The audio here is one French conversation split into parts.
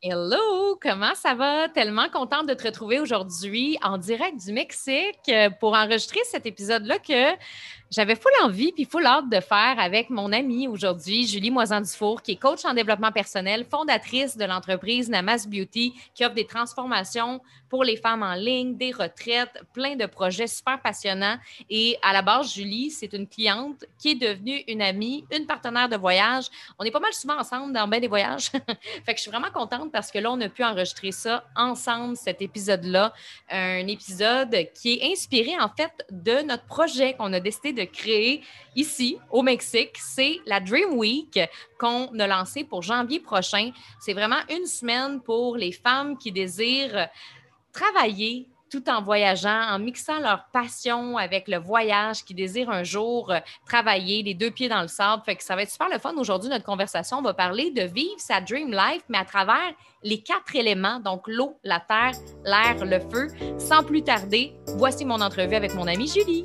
Hello, comment ça va? Tellement contente de te retrouver aujourd'hui en direct du Mexique euh, pour enregistrer cet épisode-là que j'avais full envie puis full hâte de faire avec mon amie aujourd'hui, Julie Moisan-Dufour, qui est coach en développement personnel, fondatrice de l'entreprise Namas Beauty, qui offre des transformations pour les femmes en ligne, des retraites, plein de projets super passionnants. Et à la base, Julie, c'est une cliente qui est devenue une amie, une partenaire de voyage. On est pas mal souvent ensemble dans bien des voyages. fait que je suis vraiment contente parce que là, on a pu enregistrer ça ensemble, cet épisode-là. Un épisode qui est inspiré, en fait, de notre projet qu'on a décidé de créer ici, au Mexique. C'est la Dream Week qu'on a lancée pour janvier prochain. C'est vraiment une semaine pour les femmes qui désirent travailler tout en voyageant, en mixant leur passion avec le voyage, qui désirent un jour euh, travailler les deux pieds dans le sable. Ça va être super le fun. Aujourd'hui, notre conversation, on va parler de vivre sa dream life, mais à travers les quatre éléments, donc l'eau, la terre, l'air, le feu. Sans plus tarder, voici mon entrevue avec mon amie Julie.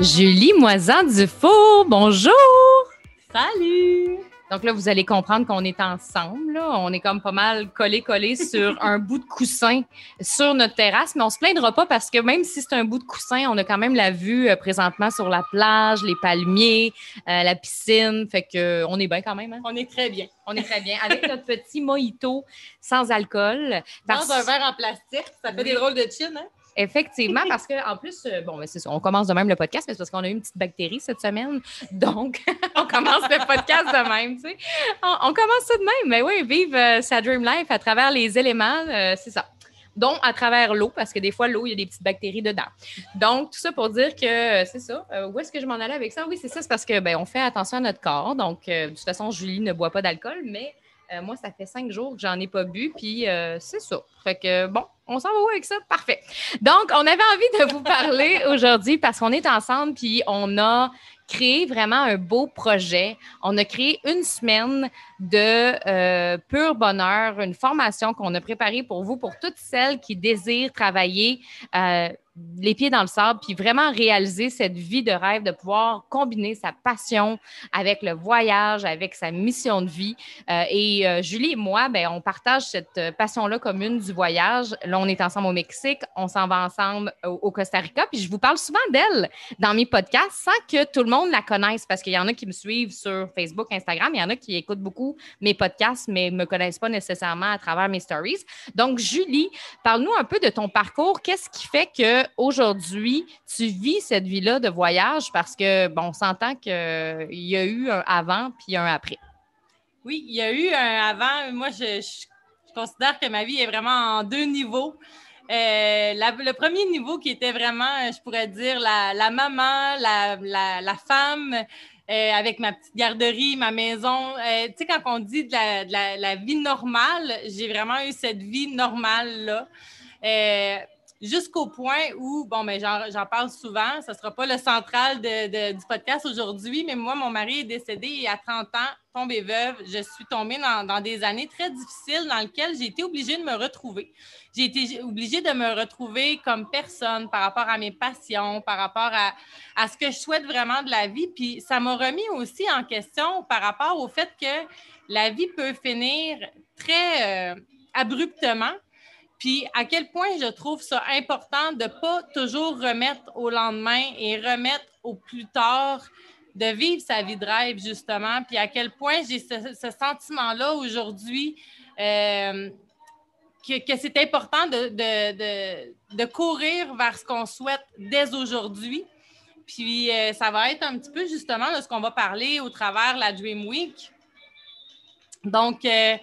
Julie Moisan-Dufour, bonjour! Salut! Donc là, vous allez comprendre qu'on est ensemble. On est comme pas mal collé-collé sur un bout de coussin sur notre terrasse, mais on se plaindra pas parce que même si c'est un bout de coussin, on a quand même la vue euh, présentement sur la plage, les palmiers, euh, la piscine. Fait que euh, on est bien quand même. Hein? On est très bien. On est très bien. Avec notre petit mojito sans alcool. Dans un verre en plastique, ça fait des drôles de chin, hein? Effectivement, parce qu'en plus, euh, bon, c'est ça, on commence de même le podcast, mais c'est parce qu'on a eu une petite bactérie cette semaine. Donc, on commence le podcast de même, tu sais. On, commence ça de même. Mais oui, vive euh, sa dream life à travers les éléments, euh, c'est ça. Donc, à travers l'eau, parce que des fois, l'eau, il y a des petites bactéries dedans. Donc, tout ça pour dire que c'est ça. où est-ce que je m'en allais avec ça? Oui, c'est ça, c'est parce que ben, on fait attention à notre corps. Donc, de toute façon, Julie ne boit pas d'alcool, mais moi, ça fait cinq jours que j'en ai pas bu, puis c'est ça. Fait que bon, on s'en va où avec ça? Parfait. Donc, on avait envie de vous parler aujourd'hui parce qu'on est ensemble, puis on a créé vraiment un beau projet. On a créé une semaine de euh, pur bonheur, une formation qu'on a préparée pour vous, pour toutes celles qui désirent travailler euh, les pieds dans le sable, puis vraiment réaliser cette vie de rêve, de pouvoir combiner sa passion avec le voyage, avec sa mission de vie. Euh, et Julie et moi, ben, on partage cette passion-là commune du voyage. On est ensemble au Mexique, on s'en va ensemble au, Costa Rica, puis je vous parle souvent d'elle dans mes podcasts sans que tout le monde la connaisse, parce qu'il y en a qui me suivent sur Facebook, Instagram, il y en a qui écoutent beaucoup mes podcasts, mais ne me connaissent pas nécessairement à travers mes stories. Donc, Julie, parle-nous un peu de ton parcours. Qu'est-ce qui fait que aujourd'hui, tu vis cette vie-là de voyage? Parce que, bon, on s'entend qu'il y a eu un avant puis un après. Oui, il y a eu un avant. Moi, je, considère que ma vie est vraiment en deux niveaux. Euh, le premier niveau qui était vraiment, je pourrais dire, la, maman, la, femme, euh, avec ma petite garderie, ma maison. Euh, tu sais, quand on dit de la, la vie normale, j'ai vraiment eu cette vie normale-là jusqu'au point où, bon, mais ben, j'en parle souvent, ce ne sera pas le central du podcast aujourd'hui, mais moi, mon mari est décédé à 30 ans, tombée veuve, je suis tombée dans, des années très difficiles dans lesquelles j'ai été obligée de me retrouver. J'ai été obligée de me retrouver comme personne par rapport à mes passions, par rapport à, ce que je souhaite vraiment de la vie. Puis ça m'a remis aussi en question par rapport au fait que la vie peut finir très euh, abruptement puis à quel point je trouve ça important de ne pas toujours remettre au lendemain et remettre au plus tard, de vivre sa vie de rêve, justement. Puis à quel point j'ai ce, sentiment-là aujourd'hui euh, que, c'est important de, de, courir vers ce qu'on souhaite dès aujourd'hui. Puis euh, ça va être un petit peu justement de ce qu'on va parler au travers de la Dream Week. Donc, euh,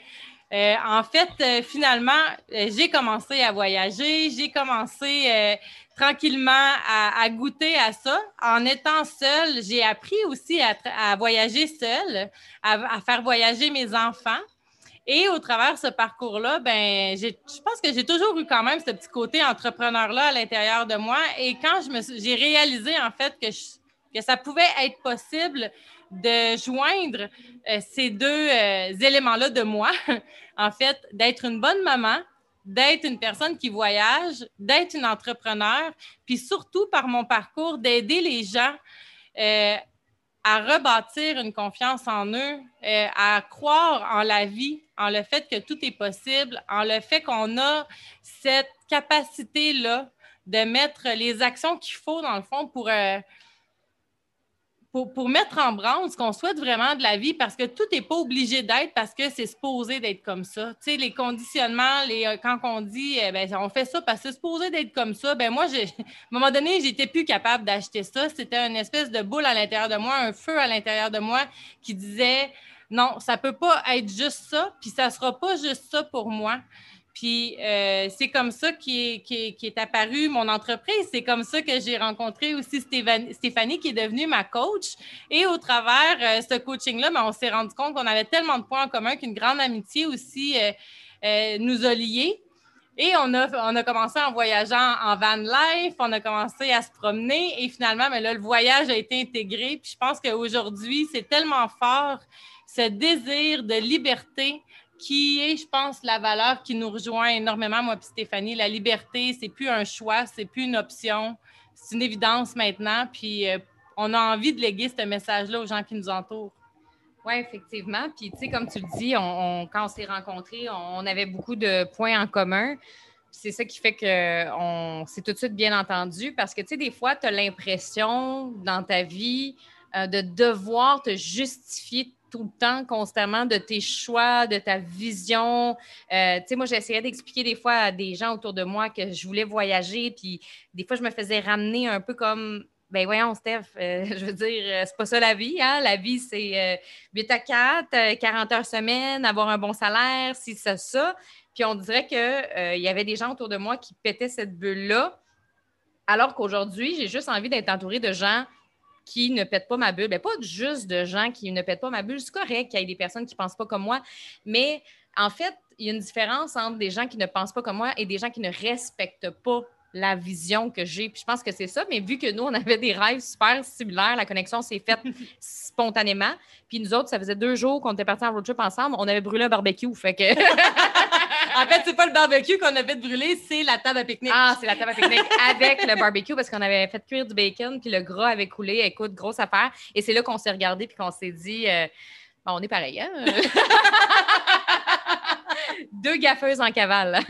euh, en fait, euh, finalement, euh, j'ai commencé à voyager, j'ai commencé tranquillement à, goûter à ça. En étant seule, j'ai appris aussi à, voyager seule, à, faire voyager mes enfants. Et au travers de ce parcours-là, ben, je pense que j'ai toujours eu quand même ce petit côté entrepreneur-là à l'intérieur de moi. Et quand j'ai réalisé en fait que, que ça pouvait être possible de joindre euh, ces deux euh, éléments-là de moi, en fait, d'être une bonne maman, d'être une personne qui voyage, d'être une entrepreneur, puis surtout par mon parcours, d'aider les gens euh, à rebâtir une confiance en eux, à croire en la vie, en le fait que tout est possible, en le fait qu'on a cette capacité-là de mettre les actions qu'il faut, dans le fond, pour pour, mettre en branle ce qu'on souhaite vraiment de la vie, parce que tout n'est pas obligé d'être parce que c'est supposé d'être comme ça. Tu sais, les conditionnements, les, euh, quand on dit eh ben, on fait ça parce que c'est supposé d'être comme ça, ben moi, à un moment donné, j'étais plus capable d'acheter ça. C'était une espèce de boule à l'intérieur de moi, un feu à l'intérieur de moi qui disait non, ça peut pas être juste ça, puis ça sera pas juste ça pour moi. Puis euh, c'est comme ça qu'est qui est, apparue mon entreprise. C'est comme ça que j'ai rencontré aussi Stéphanie, qui est devenue ma coach. Et au travers euh, ce coaching-là, ben, on s'est rendu compte qu'on avait tellement de points en commun qu'une grande amitié aussi euh, nous a liés. Et on a, on a commencé en voyageant en van life, on a commencé à se promener et finalement, mais ben là, le voyage a été intégré. Puis je pense qu'aujourd'hui, c'est tellement fort ce désir de liberté qui est, je pense, la valeur qui nous rejoint énormément, moi et Stéphanie. La liberté, c'est plus un choix, c'est plus une option, c'est une évidence maintenant. Puis euh, on a envie de léguer ce message-là aux gens qui nous entourent. Oui, effectivement. Puis, tu sais, comme tu le dis, quand on s'est rencontrés, on avait beaucoup de points en commun. C'est ça qui fait qu'on s'est tout de suite bien entendu parce que, tu sais, des fois, tu as l'impression dans ta vie euh, de devoir te justifier tout le temps, constamment, de tes choix, de ta vision. Euh, tu sais, moi, j'essayais d'expliquer des fois à des gens autour de moi que je voulais voyager, puis des fois, je me faisais ramener un peu comme ben voyons, Steph, euh, je veux dire, euh, c'est pas ça la vie. Hein? La vie, c'est 8 à 4, 40 heures semaine, avoir un bon salaire, si ça, ça. Puis on dirait qu'il y avait des gens autour de moi qui pétaient cette bulle-là. Alors qu'aujourd'hui, j'ai juste envie d'être entourée de gens qui ne pètent pas ma bulle. mais ben, pas juste de gens qui ne pètent pas ma bulle. C'est correct qu'il y ait des personnes qui ne pensent pas comme moi, mais en fait, il y a une différence entre des gens qui ne pensent pas comme moi et des gens qui ne respectent pas la vision que j'ai. Puis je pense que c'est ça, mais vu que nous, on avait des rêves super similaires, la connexion s'est faite spontanément. Puis nous autres, ça faisait deux jours qu'on était partis en road trip ensemble, on avait brûlé un barbecue. Fait que. en fait, c'est pas le barbecue qu'on a fait brûler, c'est la table à pique-nique. Ah, c'est la table à pique-nique avec le barbecue parce qu'on avait fait cuire du bacon, puis le gras avait coulé. Écoute, grosse affaire. Et c'est là qu'on s'est regardé, puis qu'on s'est dit, euh, bon, on est pareil, hein? Deux gaffeuses en cavale.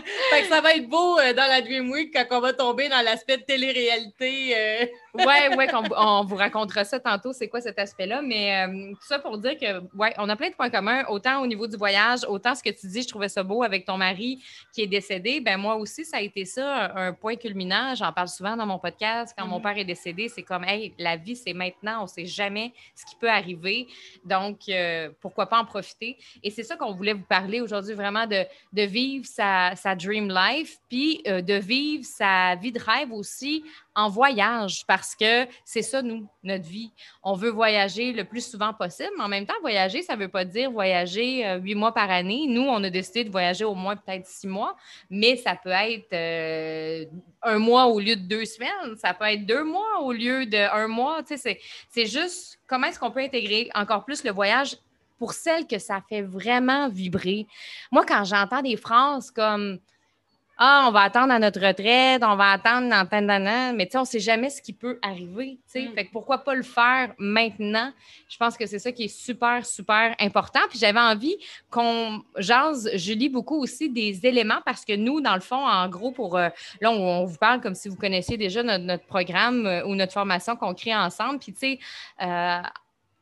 fait que ça va être beau euh, dans la Dream Week quand on va tomber dans l'aspect de télé-réalité. Euh. ouais, ouais, on, vous racontera ça tantôt, c'est quoi cet aspect-là. Mais euh, tout ça pour dire que, ouais, on a plein de points communs, autant au niveau du voyage, autant ce que tu dis, je trouvais ça beau avec ton mari qui est décédé. Ben moi aussi, ça a été ça, un, point culminant. J'en parle souvent dans mon podcast. Quand mon mm-hmm. père est décédé, c'est comme, hey, la vie, c'est maintenant, on ne sait jamais ce qui peut arriver. Donc, pourquoi pas en profiter? Et c'est ça qu'on voulait vous parler aujourd'hui, vraiment de, de vivre sa, sa, dream life, puis euh, de vivre sa vie de rêve aussi en voyage, parce que c'est ça, nous, notre vie. On veut voyager le plus souvent possible, mais en même temps, voyager, ça ne veut pas dire voyager euh, huit mois par année. Nous, on a décidé de voyager au moins peut-être six mois, mais ça peut être euh, un mois au lieu de deux semaines, ça peut être deux mois au lieu d'un mois. Tu sais, c'est juste comment est-ce qu'on peut intégrer encore plus le voyage pour celles que ça fait vraiment vibrer. Moi, quand j'entends des phrases comme Ah, on va attendre à notre retraite, on va attendre dans tant d'années, mais tu sais, on ne sait jamais ce qui peut arriver. tu sais. Mm. Fait que pourquoi pas le faire maintenant? Je pense que c'est ça qui est super, super important. Puis j'avais envie qu'on jase, je lis beaucoup aussi des éléments parce que nous, dans le fond, en gros, pour euh, là, on, vous parle comme si vous connaissiez déjà notre, programme euh, ou notre formation qu'on crée ensemble. Puis tu sais, euh,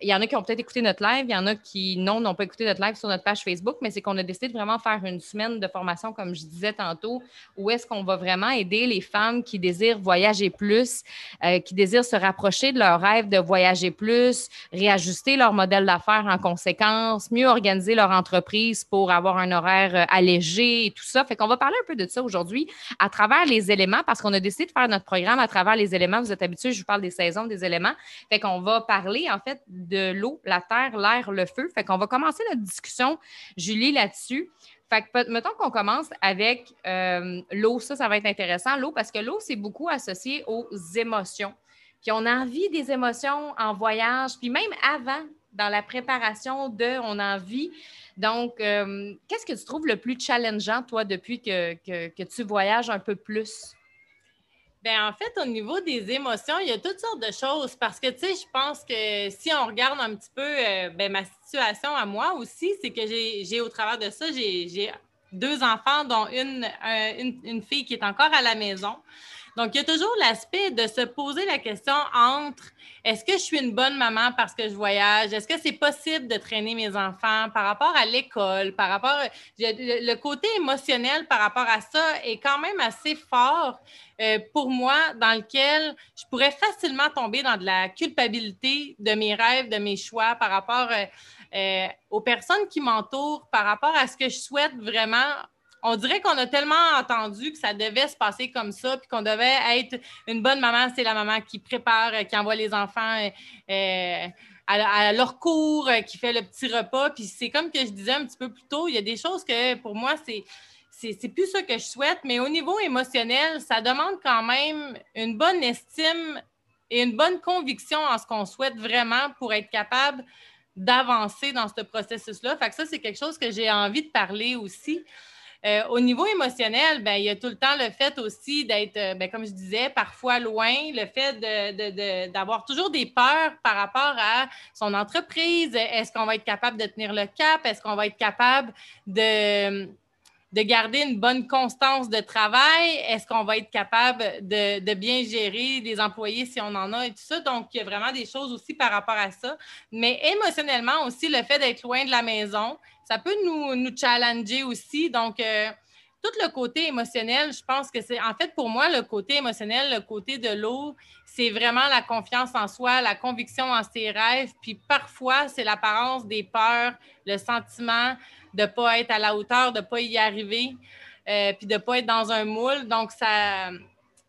il y en a qui ont peut-être écouté notre live, il y en a qui, non, n'ont pas écouté notre live sur notre page Facebook, mais c'est qu'on a décidé de vraiment faire une semaine de formation, comme je disais tantôt, où est-ce qu'on va vraiment aider les femmes qui désirent voyager plus, euh, qui désirent se rapprocher de leur rêve de voyager plus, réajuster leur modèle d'affaires en conséquence, mieux organiser leur entreprise pour avoir un horaire euh, allégé et tout ça. Fait qu'on va parler un peu de ça aujourd'hui à travers les éléments, parce qu'on a décidé de faire notre programme à travers les éléments. Vous êtes habitués, je vous parle des saisons, des éléments. Fait qu'on va parler, en fait, de l'eau, la terre, l'air, le feu. Fait qu'on va commencer notre discussion, Julie, là-dessus. Fait que, mettons qu'on commence avec euh, l'eau. Ça, ça va être intéressant. L'eau, parce que l'eau, c'est beaucoup associé aux émotions. Puis on a envie des émotions en voyage, puis même avant, dans la préparation de, on a envie. Donc, euh, qu'est-ce que tu trouves le plus challengeant, toi, depuis que, que tu voyages un peu plus? Bien, en fait, au niveau des émotions, il y a toutes sortes de choses parce que, tu sais, je pense que si on regarde un petit peu euh, ben, ma situation à moi aussi, c'est que j'ai au travers de ça, j'ai deux enfants, dont une, une, fille qui est encore à la maison. Donc, il y a toujours l'aspect de se poser la question entre est-ce que je suis une bonne maman parce que je voyage? Est-ce que c'est possible de traîner mes enfants par rapport à l'école, par rapport. Le côté émotionnel par rapport à ça est quand même assez fort euh, pour moi, dans lequel je pourrais facilement tomber dans de la culpabilité de mes rêves, de mes choix par rapport euh, euh, aux personnes qui m'entourent, par rapport à ce que je souhaite vraiment on dirait qu'on a tellement entendu que ça devait se passer comme ça, puis qu'on devait être une bonne maman, c'est la maman qui prépare, euh, qui envoie les enfants euh, à, leur cours, euh, qui fait le petit repas. Puis c'est comme que je disais un petit peu plus tôt, il y a des choses que pour moi, c'est. C'est plus ça que je souhaite, mais au niveau émotionnel, ça demande quand même une bonne estime et une bonne conviction en ce qu'on souhaite vraiment pour être capable d'avancer dans ce processus-là. Fait que ça, c'est quelque chose que j'ai envie de parler aussi. Euh, au niveau émotionnel, ben, il y a tout le temps le fait aussi d'être, euh, ben, comme je disais, parfois loin, le fait d'avoir toujours des peurs par rapport à son entreprise. Est-ce qu'on va être capable de tenir le cap? Est-ce qu'on va être capable de de garder une bonne constance de travail? Est-ce qu'on va être capable de, bien gérer les employés si on en a et tout ça? Donc, il y a vraiment des choses aussi par rapport à ça. Mais émotionnellement aussi, le fait d'être loin de la maison, ça peut nous, challenger aussi. Donc, euh, tout le côté émotionnel, je pense que c'est, en fait, pour moi, le côté émotionnel, le côté de l'eau, c'est vraiment la confiance en soi, la conviction en ses rêves. Puis parfois, c'est l'apparence des peurs, le sentiment de pas être à la hauteur, de pas y arriver, euh, puis de pas être dans un moule. Donc, ça.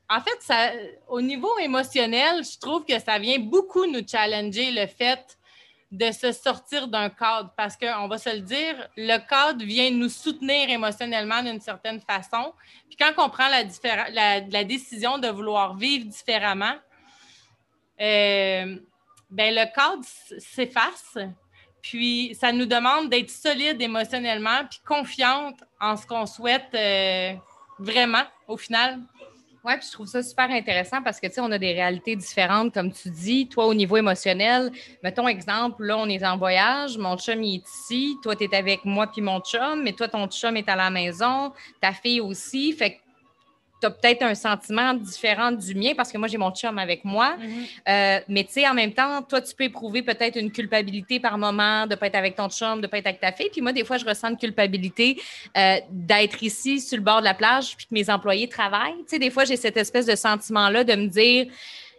En fait, ça, au niveau émotionnel, je trouve que ça vient beaucoup nous challenger le fait de se sortir d'un cadre parce qu'on va se le dire, le cadre vient nous soutenir émotionnellement d'une certaine façon. Puis quand on prend la, décision de vouloir vivre différemment, euh, ben le cadre s'efface. Puis ça nous demande d'être solide émotionnellement puis confiante en ce qu'on souhaite euh, vraiment au final. Oui, puis je trouve ça super intéressant parce que, tu sais, on a des réalités différentes, comme tu dis. Toi, au niveau émotionnel, mettons exemple, là, on est en voyage, mon chum, il est ici, toi, tu es avec moi puis mon chum, mais toi, ton chum est à la maison, ta fille aussi. Fait que tu as peut-être un sentiment différent du mien parce que moi, j'ai mon chum avec moi. Mhm. Euh, mais tu sais, en même temps, toi, tu peux éprouver peut-être une culpabilité par moment de ne pas être avec ton chum, de ne pas être avec ta fille. Puis moi, des fois, je ressens une culpabilité euh, d'être ici sur le bord de la plage puis que mes employés travaillent. Tu sais, des fois, j'ai cette espèce de sentiment-là de me dire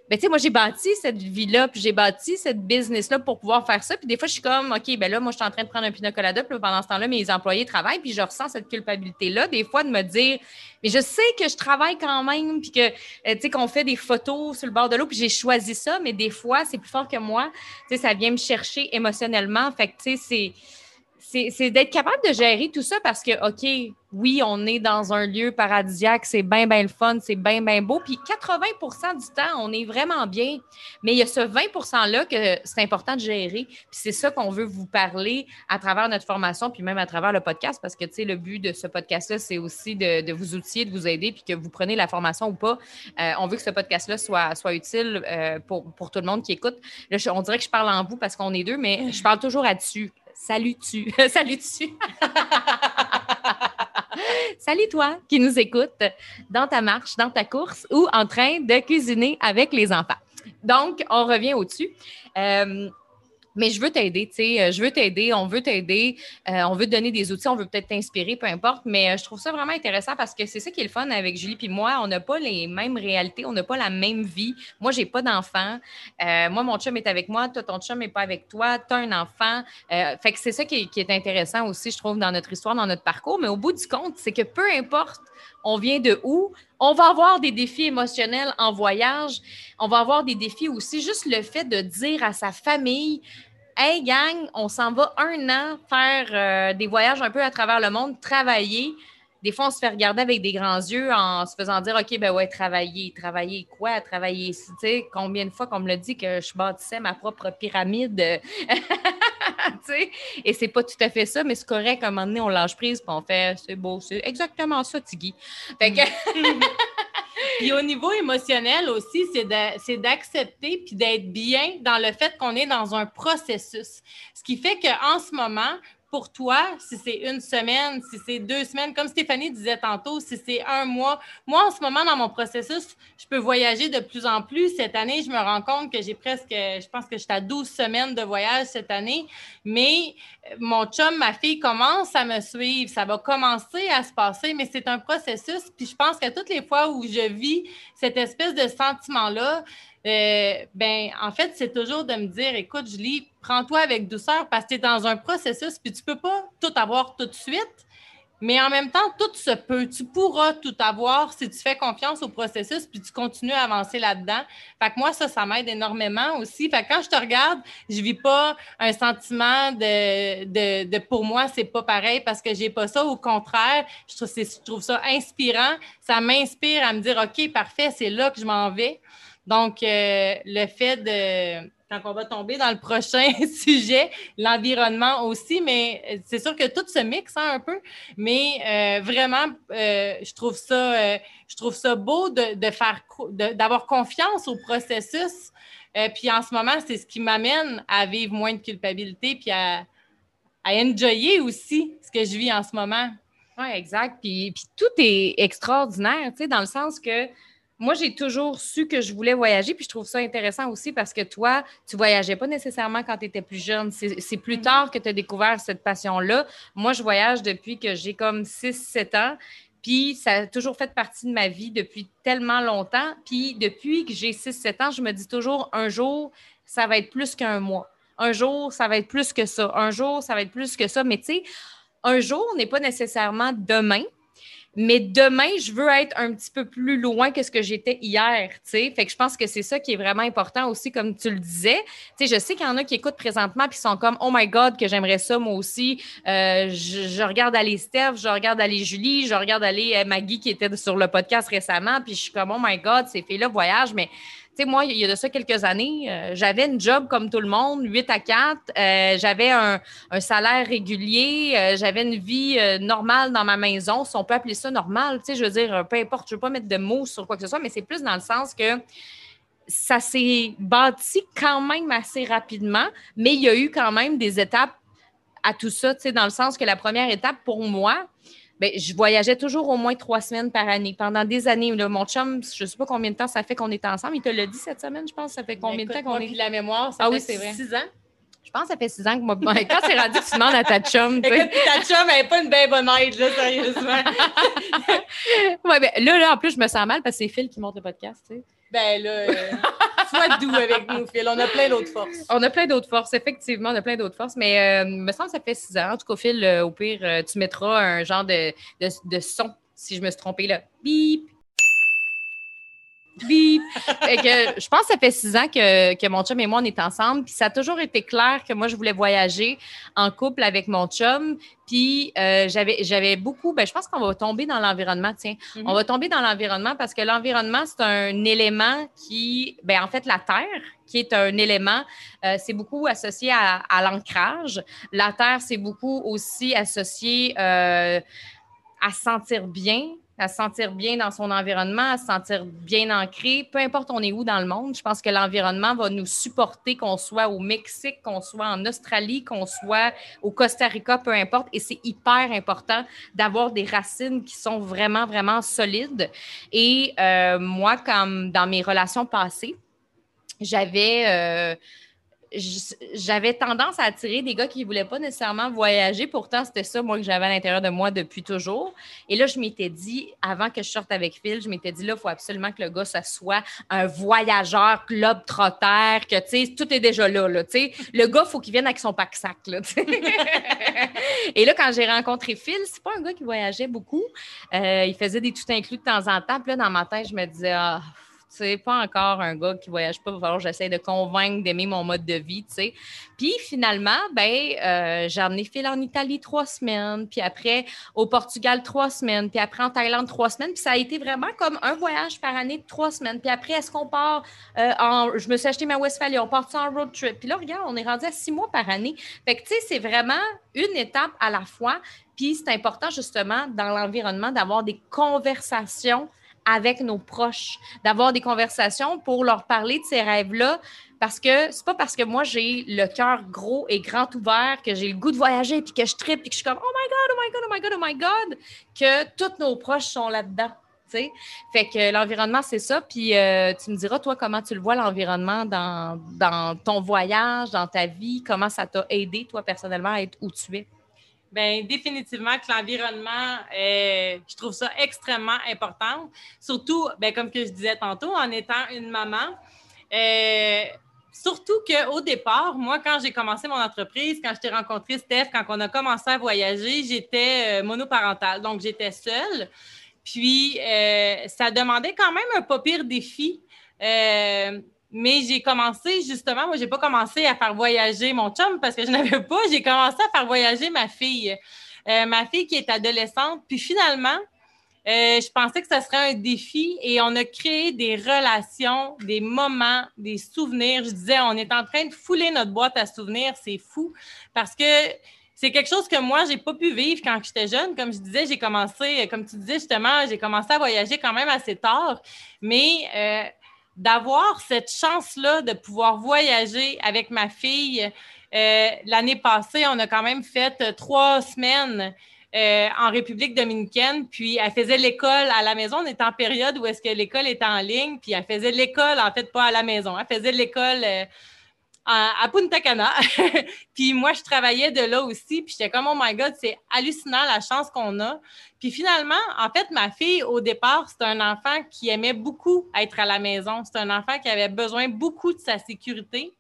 ben, tu sais, moi, j'ai bâti cette vie-là, puis j'ai bâti cette business-là pour pouvoir faire ça. Puis des fois, je suis comme, OK, ben là, moi, je suis en train de prendre un pina colada, puis pendant ce temps-là, mes employés travaillent, puis je ressens cette culpabilité-là, des fois, de me dire, mais je sais que je travaille quand même, puis que, euh, tu sais, qu'on fait des photos sur le bord de l'eau, puis j'ai choisi ça, mais des fois, c'est plus fort que moi. Tu sais, ça vient me chercher émotionnellement. Fait que, tu sais, c'est c'est d'être capable de gérer tout ça parce que, OK, oui, on est dans un lieu paradisiaque, c'est bien, bien le fun, c'est bien, bien beau. Puis 80% du temps, on est vraiment bien. Mais il y a ce 20 %-là que c'est important de gérer. Puis c'est ça qu'on veut vous parler à travers notre formation, puis même à travers le podcast, parce que, tu sais, le but de ce podcast-là, c'est aussi de, vous outiller, de vous aider, puis que vous prenez la formation ou pas. Euh, on veut que ce podcast-là soit, utile euh, pour, tout le monde qui écoute. Là, on dirait que je parle en vous parce qu'on est deux, mais je parle toujours à dessus. Salut-tu? Salut-tu? Salut toi qui nous écoute dans ta marche, dans ta course ou en train de cuisiner avec les enfants. Donc, on revient au-dessus. Euh, mais je veux t'aider, tu sais, euh, je veux t'aider, on veut t'aider, euh, on veut te donner des outils, on veut peut-être t'inspirer, peu importe, mais euh, je trouve ça vraiment intéressant parce que c'est ça qui est le fun avec Julie puis moi, on n'a pas les mêmes réalités, on n'a pas la même vie. Moi, j'ai pas d'enfant. moi, mon chum est avec moi, toi, ton chum n'est pas avec toi, tu as un enfant. fait que c'est ça qui est, intéressant aussi, je trouve, dans notre histoire, dans notre parcours, mais au bout du compte, c'est que peu importe on vient de où, on va avoir des défis émotionnels en voyage. On va avoir des défis aussi. Juste le fait de dire à sa famille Hey, gang, on s'en va un an faire euh, des voyages un peu à travers le monde, travailler. Des fois, on se fait regarder avec des grands yeux en se faisant dire OK, ben ouais, travailler. Travailler quoi? Travailler. Tu sais, combien de fois qu'on me l'a dit que je bâtissais ma propre pyramide? et c'est pas tout à fait ça, mais c'est correct. À un moment donné, on lâche prise puis on fait c'est beau, c'est exactement ça, Tiggy. Fait que. Puis au niveau émotionnel aussi, c'est d'accepter puis d'être bien dans le fait qu'on est dans un processus. Ce qui fait qu'en ce moment, pour toi, si c'est une semaine, si c'est deux semaines, comme Stéphanie disait tantôt, si c'est un mois. Moi, en ce moment, dans mon processus, je peux voyager de plus en plus. Cette année, je me rends compte que j'ai presque, je pense que j'étais à 12 semaines de voyage cette année. Mais euh, mon chum, ma fille commence à me suivre. Ça va commencer à se passer, mais c'est un processus. Puis je pense que toutes les fois où je vis cette espèce de sentiment-là, euh, ben, en fait, c'est toujours de me dire, écoute, Julie, prends-toi avec douceur parce que tu es dans un processus, puis tu peux pas tout avoir tout de suite. Mais en même temps, tout se peut. Tu pourras tout avoir si tu fais confiance au processus puis tu continues à avancer là-dedans. Fait que moi, ça, ça m'aide énormément aussi. Fait que quand je te regarde, je vis pas un sentiment de, de, de pour moi, c'est pas pareil parce que j'ai pas ça. Au contraire, je trouve ça inspirant. Ça m'inspire à me dire, OK, parfait, c'est là que je m'en vais. Donc, euh, le fait de, quand on va tomber dans le prochain sujet, l'environnement aussi, mais euh, c'est sûr que tout se mixe hein, un peu, mais euh, vraiment, je, trouve ça, je trouve ça beau de, faire, d'avoir confiance au processus. puis en ce moment, c'est ce qui m'amène à vivre moins de culpabilité, puis à, à enjoyer aussi ce que je vis en ce moment. Oui, exact. Puis, puis tout est extraordinaire, tu sais, dans le sens que moi, j'ai toujours su que je voulais voyager, puis je trouve ça intéressant aussi parce que toi, tu voyageais pas nécessairement quand tu étais plus jeune. C'est plus mm-hmm. tard que tu as découvert cette passion-là. Moi, je voyage depuis que j'ai comme 6-7 ans, puis ça a toujours fait partie de ma vie depuis tellement longtemps. Puis depuis que j'ai 6-7 ans, je me dis toujours, un jour, ça va être plus qu'un mois. Un jour, ça va être plus que ça. Un jour, ça va être plus que ça. Mais tu sais, un jour n'est pas nécessairement demain. Mais demain, je veux être un petit peu plus loin que ce que j'étais hier, tu sais. Fait que je pense que c'est ça qui est vraiment important aussi, comme tu le disais. Tu sais, je sais qu'il y en a qui écoutent présentement puis sont comme, oh my God, que j'aimerais ça, moi aussi. Euh, je, regarde aller Steph, je regarde aller Julie, je regarde aller euh, Maggie qui était sur le podcast récemment, puis je suis comme, oh my God, ces filles-là voyagent, mais moi, il y a de ça quelques années, euh, j'avais une job comme tout le monde, 8 à 4. Euh, j'avais un, salaire régulier. Euh, j'avais une vie normale dans ma maison, si on peut appeler ça normal. je veux dire, peu importe, je ne veux pas mettre de mots sur quoi que ce soit, mais c'est plus dans le sens que ça s'est bâti quand même assez rapidement, mais il y a eu quand même des étapes à tout ça, dans le sens que la première étape pour moi, ben, je voyageais toujours au moins trois semaines par année. Pendant des années, mon chum, je ne sais pas combien de temps ça fait qu'on est ensemble. Il te l'a dit cette semaine, je pense. Ça fait combien de temps qu'on est. la mémoire, ça ah, oui, c'est vrai. Six ans. Je pense que ça fait six ans que moi. Quand c'est rendu que tu demandes à ta chum. ta chum, elle n'est pas une belle bonne aide, là, sérieusement. ouais, ben, là, là, en plus, je me sens mal parce que c'est Phil qui monte le podcast, tu sais. Ben là, euh, sois doux avec nous, Phil. On a plein d'autres forces. On a plein d'autres forces, effectivement. On a plein d'autres forces. Mais euh, me semble que ça fait six ans. En tout cas, Phil, euh, au pire, euh, tu mettras un genre de, de, de, son, si je me suis trompée, là. Bip, Bip! que, je pense que ça fait six ans que, que, mon chum et moi, on est ensemble. Puis ça a toujours été clair que moi, je voulais voyager en couple avec mon chum. Puis euh, j'avais, j'avais beaucoup, ben, je pense qu'on va tomber dans l'environnement, tiens. Mm-hmm. On va tomber dans l'environnement parce que l'environnement, c'est un élément qui, ben, en fait, la Terre, qui est un élément, euh, c'est beaucoup associé à, à l'ancrage. La Terre, c'est beaucoup aussi associé euh, à sentir bien, à se sentir bien dans son environnement, à se sentir bien ancré, peu importe on est où dans le monde. Je pense que l'environnement va nous supporter, qu'on soit au Mexique, qu'on soit en Australie, qu'on soit au Costa Rica, peu importe. Et c'est hyper important d'avoir des racines qui sont vraiment, vraiment solides. Et euh, moi, comme dans mes relations passées, j'avais... Euh, j'avais tendance à attirer des gars qui ne voulaient pas nécessairement voyager. Pourtant, c'était ça, moi, que j'avais à l'intérieur de moi depuis toujours. Et là, je m'étais dit, avant que je sorte avec Phil, je m'étais dit, là, il faut absolument que le gars, ce soit un voyageur, club trotter, que, tu sais, tout est déjà là, là tu sais. Le gars, faut qu'il vienne avec son pack-sac, là, Et là, quand j'ai rencontré Phil, c'est pas un gars qui voyageait beaucoup. Euh, il faisait des tout inclus de temps en temps. Puis là, dans ma tête, je me disais, ah, C'est pas encore un gars qui voyage pas. Il va falloir que j'essaie de convaincre d'aimer mon mode de vie, tu sais. Puis finalement, ben, euh, j'ai emmené Phil en Italie trois semaines, puis après au Portugal trois semaines, puis après en Thaïlande trois semaines. Puis ça a été vraiment comme un voyage par année de trois semaines. Puis après, est-ce qu'on part euh, en. Je me suis acheté ma Westphalia, on part en road trip? Puis là, regarde, on est rendu à six mois par année. Fait que, tu sais, c'est vraiment une étape à la fois. Puis c'est important, justement, dans l'environnement, d'avoir des conversations avec nos proches, d'avoir des conversations pour leur parler de ces rêves-là. Parce que c'est pas parce que moi j'ai le cœur gros et grand ouvert, que j'ai le goût de voyager, puis que je tripe, puis que je suis comme oh my God, oh my God, oh my God, oh my God, que tous nos proches sont là-dedans. Fait que l'environnement, c'est ça. Puis euh, tu me diras, toi, comment tu le vois, l'environnement dans, dans ton voyage, dans ta vie, comment ça t'a aidé, toi, personnellement, à être où tu es? Bien, définitivement que l'environnement, euh, je trouve ça extrêmement important. Surtout, bien, comme que je disais tantôt, en étant une maman. Euh, surtout qu'au départ, moi, quand j'ai commencé mon entreprise, quand je t'ai rencontré, Steph, quand on a commencé à voyager, j'étais euh, monoparentale, donc j'étais seule. Puis, ça demandait quand même un pas pire défi. Mais j'ai commencé, justement, moi, j'ai pas commencé à faire voyager mon chum parce que je n'avais pas. J'ai commencé à faire voyager ma fille. Euh, ma fille qui est adolescente. Puis finalement, euh, je pensais que ce serait un défi et on a créé des relations, des moments, des souvenirs. Je disais, on est en train de fouler notre boîte à souvenirs. C'est fou parce que c'est quelque chose que moi, j'ai pas pu vivre quand j'étais jeune. Comme je disais, j'ai commencé, comme tu disais justement, j'ai commencé à voyager quand même assez tard. Mais euh, d'avoir cette chance-là de pouvoir voyager avec ma fille. Euh, l'année passée, on a quand même fait euh, trois semaines euh, en République dominicaine, puis elle faisait l'école à la maison. On était en période où est-ce que l'école était en ligne, puis elle faisait l'école, en fait, pas à la maison. Elle faisait l'école à, Punta Cana. puis moi, je travaillais de là aussi. Puis j'étais comme, oh my God, c'est hallucinant la chance qu'on a. Puis finalement, en fait, ma fille, au départ, c'est un enfant qui aimait beaucoup être à la maison. C'est un enfant qui avait besoin beaucoup de sa sécurité.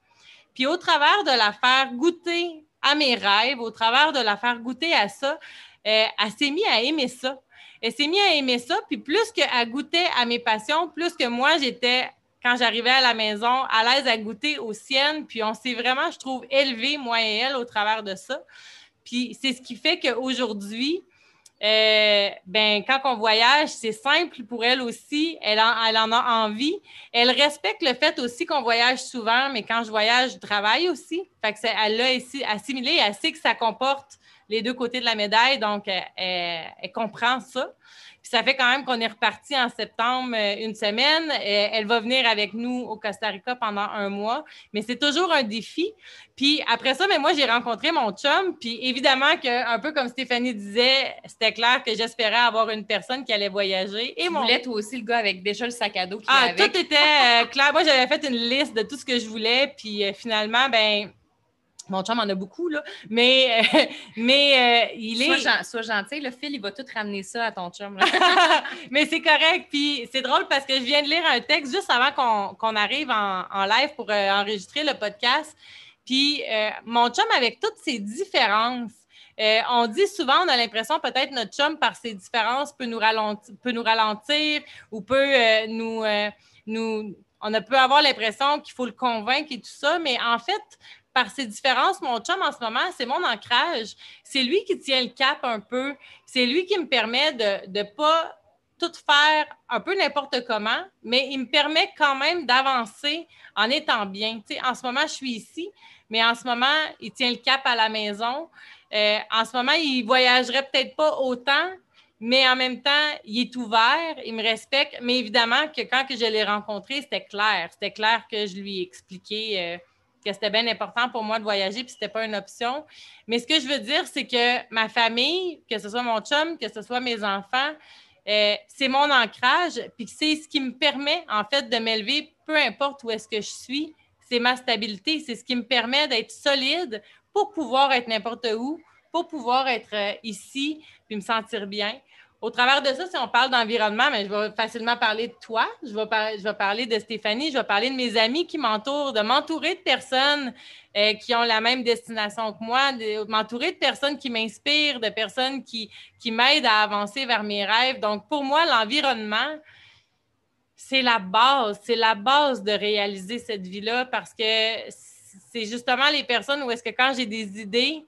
Puis au travers de la faire goûter à mes rêves, au travers de la faire goûter à ça, euh, elle s'est mise à aimer ça. Elle s'est mise à aimer ça, puis plus qu'elle goûtait à mes passions, plus que moi, j'étais quand j'arrivais à la maison, à l'aise à goûter aux siennes. Puis on s'est vraiment, je trouve, élevé, moi et elle, au travers de ça. Puis c'est ce qui fait qu'aujourd'hui, euh, ben, quand on voyage, c'est simple pour elle aussi. Elle en, elle en, a envie. Elle respecte le fait aussi qu'on voyage souvent, mais quand je voyage, je travaille aussi. Fait que elle l'a assimilé. Elle sait que ça comporte les deux côtés de la médaille, donc elle comprend ça ça fait quand même qu'on est reparti en septembre euh, une semaine. elle va venir avec nous au Costa Rica pendant un mois, mais c'est toujours un défi. Puis après ça, mais moi, j'ai rencontré mon chum. Puis évidemment que, un peu comme Stéphanie disait, c'était clair que j'espérais avoir une personne qui allait voyager. Et mon... voulais toi aussi le gars avec déjà le sac à dos qui Ah, tout était euh, clair. Moi, j'avais fait une liste de tout ce que je voulais. Puis euh, finalement, ben mon chum en a beaucoup, là. Mais, euh, mais euh, il est. Sois, gentil, le fil, il va tout ramener ça à ton chum. mais c'est correct. Puis c'est drôle parce que je viens de lire un texte juste avant qu'on arrive en, live pour euh, enregistrer le podcast. Puis mon chum, avec toutes ses différences, on dit souvent, on a l'impression peut-être notre chum, par ses différences, peut nous ralentir, peut nous ralentir ou peut nous, nous. On peut avoir l'impression qu'il faut le convaincre et tout ça, mais en fait, par ses différences, mon chum en ce moment, c'est mon ancrage. C'est lui qui tient le cap un peu. C'est lui qui me permet de ne pas tout faire un peu n'importe comment, mais il me permet quand même d'avancer en étant bien. en ce moment, je suis ici, mais en ce moment, il tient le cap à la maison. Euh, en ce moment, il voyagerait peut-être pas autant, mais en même temps, il est ouvert, il me respecte. Mais évidemment que quand que je l'ai rencontré, c'était clair. C'était clair que je lui ai expliqué euh, que c'était bien important pour moi de voyager, puis c'était pas une option. Mais ce que je veux dire, c'est que ma famille, que ce soit mon chum, que ce soit mes enfants, euh, c'est mon ancrage, puis c'est ce qui me permet, en fait, de m'élever, peu importe où est-ce que je suis. C'est ma stabilité, c'est ce qui me permet d'être solide pour pouvoir être n'importe où, pour pouvoir être euh, ici, puis me sentir bien au travers de ça, si on parle d'environnement, mais je vais facilement parler de toi, je vais, je vais parler de Stéphanie, je vais parler de mes amis qui m'entourent, de m'entourer de personnes euh, qui ont la même destination que moi, de m'entourer de personnes qui m'inspirent, de personnes qui, qui m'aident à avancer vers mes rêves. Donc, pour moi, l'environnement, c'est la base, c'est la base de réaliser cette vie-là parce que c'est justement les personnes où est-ce que quand j'ai des idées,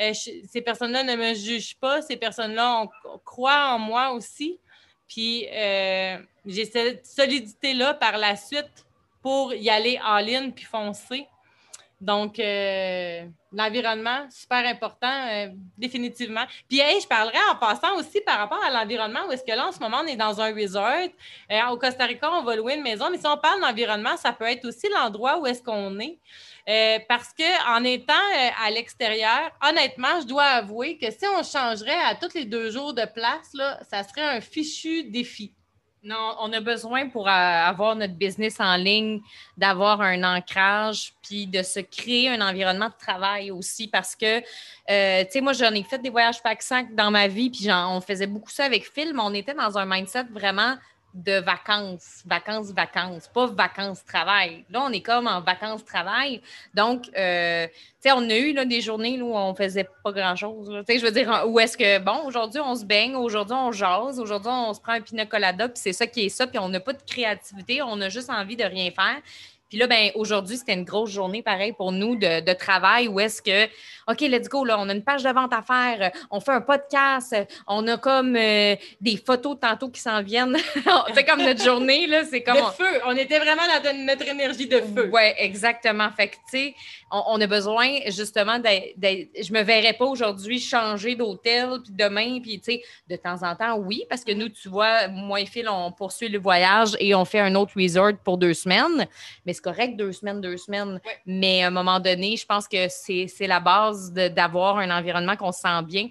euh, ces personnes-là ne me jugent pas, ces personnes-là croient en moi aussi. Puis euh, j'ai cette solidité-là par la suite pour y aller en ligne puis foncer. Donc, euh, l'environnement, super important, définitivement. Puis, je parlerai en passant aussi par rapport à l'environnement, où est-ce que là, en ce moment, on est dans un resort. Au Costa Rica, on va louer une maison, mais si on parle d'environnement, ça peut être aussi l'endroit où est-ce qu'on est. parce qu'en étant à l'extérieur, honnêtement, je dois avouer que si on changerait à tous les deux jours de place, là, ça serait un fichu défi. Non, on a besoin pour euh, avoir notre business en ligne, d'avoir un ancrage, puis de se créer un environnement de travail aussi parce que, euh, tu sais, moi, j'en ai fait des voyages pack 5 dans ma vie, puis on faisait beaucoup ça avec Phil, mais on était dans un mindset vraiment de vacances, vacances, vacances, pas vacances-travail. Là, on est comme en vacances-travail. Donc, euh, tu sais, on a eu là, des journées où on faisait pas grand-chose. Tu sais, je veux dire, où est-ce que, bon, aujourd'hui, on se baigne, aujourd'hui, on jase, aujourd'hui, on se prend un pina colada, puis c'est ça qui est ça, puis on n'a pas de créativité, on a juste envie de rien faire. Puis là, ben, aujourd'hui, c'était une grosse journée, pareil, pour nous de, travail où est-ce que, OK, let's go, là, on a une page de vente à faire, on fait un podcast, on a comme euh, des photos tantôt qui s'en viennent. c'est comme notre journée, là, c'est comme. Le feu, on était vraiment dans notre énergie de feu. Oui, exactement. Fait que, tu sais, on, a besoin justement d'être. Je me verrais pas aujourd'hui changer d'hôtel, puis demain, puis, tu sais, de temps en temps, oui, parce que nous, tu vois, moi et Phil, on poursuit le voyage et on fait un autre resort pour deux semaines. Mais correct deux semaines, deux semaines. Mais à un moment donné, je pense que c'est la base d'avoir un environnement qu'on sent bien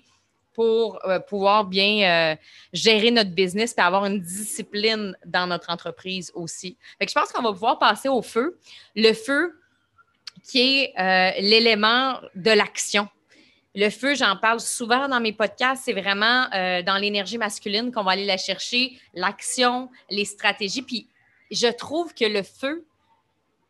pour euh, pouvoir bien euh, gérer notre business et avoir une discipline dans notre entreprise aussi. je pense qu'on va pouvoir passer au feu. Le feu qui est euh, l'élément de l'action. Le feu, j'en parle souvent dans mes podcasts, c'est vraiment dans l'énergie masculine qu'on va aller la chercher, l'action, les stratégies. Puis je trouve que le feu,